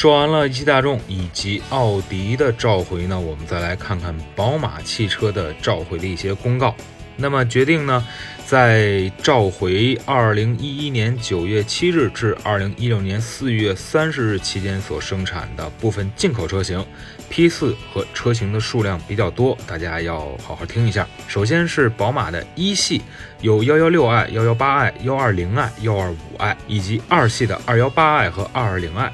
说完了一汽大众以及奥迪的召回呢，我们再来看看宝马汽车的召回的一些公告。那么决定呢，在召回2011年9月7日至2016年4月30日期间所生产的部分进口车型批次和车型的数量比较多，大家要好好听一下。首先是宝马的一系，有 116i、118i、120i、125i，以及二系的 218i 和 220i。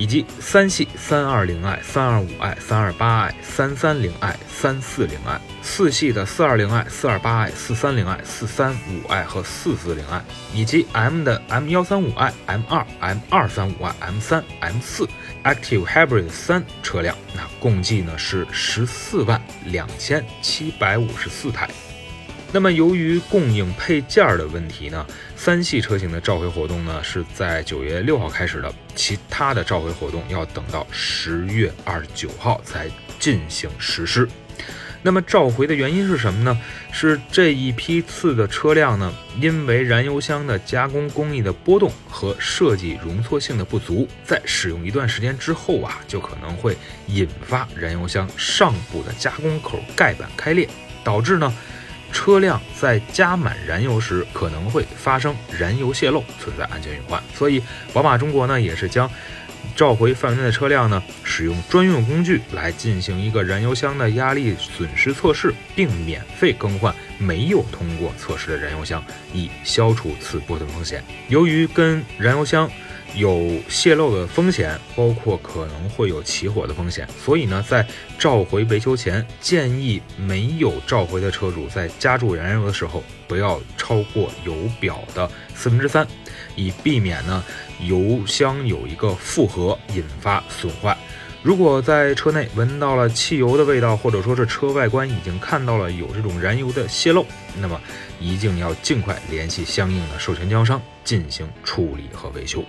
以及三系三二零 i、三二五 i、三二八 i、三三零 i、三四零 i，四系的四二零 i、四二八 i、四三零 i、四三五 i 和四四零 i，以及 M 的 M 幺三五 i、M 二、M 二三五 i、M 三、M 四 Active Hybrid 三车辆，那共计呢是十四万两千七百五十四台。那么，由于供应配件儿的问题呢，三系车型的召回活动呢是在九月六号开始的，其他的召回活动要等到十月二十九号才进行实施。那么召回的原因是什么呢？是这一批次的车辆呢，因为燃油箱的加工工艺的波动和设计容错性的不足，在使用一段时间之后啊，就可能会引发燃油箱上部的加工口盖板开裂，导致呢。车辆在加满燃油时可能会发生燃油泄漏，存在安全隐患。所以，宝马中国呢也是将召回范围内的车辆呢使用专用工具来进行一个燃油箱的压力损失测试，并免费更换没有通过测试的燃油箱，以消除此部分风险。由于跟燃油箱。有泄漏的风险，包括可能会有起火的风险，所以呢，在召回维修前，建议没有召回的车主在加注燃油的时候，不要超过油表的四分之三，以避免呢油箱有一个负荷引发损坏。如果在车内闻到了汽油的味道，或者说是车外观已经看到了有这种燃油的泄漏，那么一定要尽快联系相应的授权经销商进行处理和维修。